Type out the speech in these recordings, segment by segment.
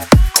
hot.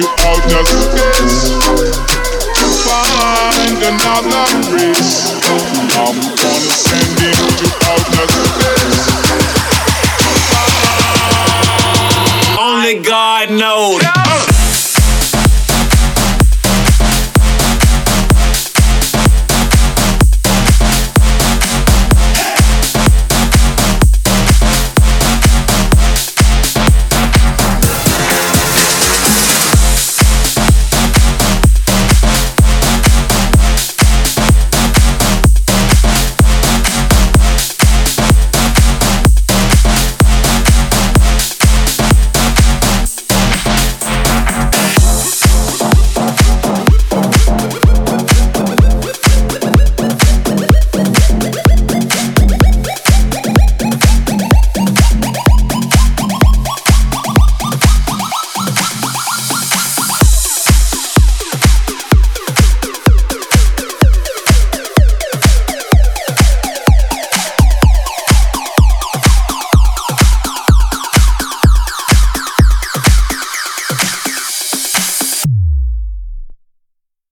to outer space to find another race. I'm gonna send.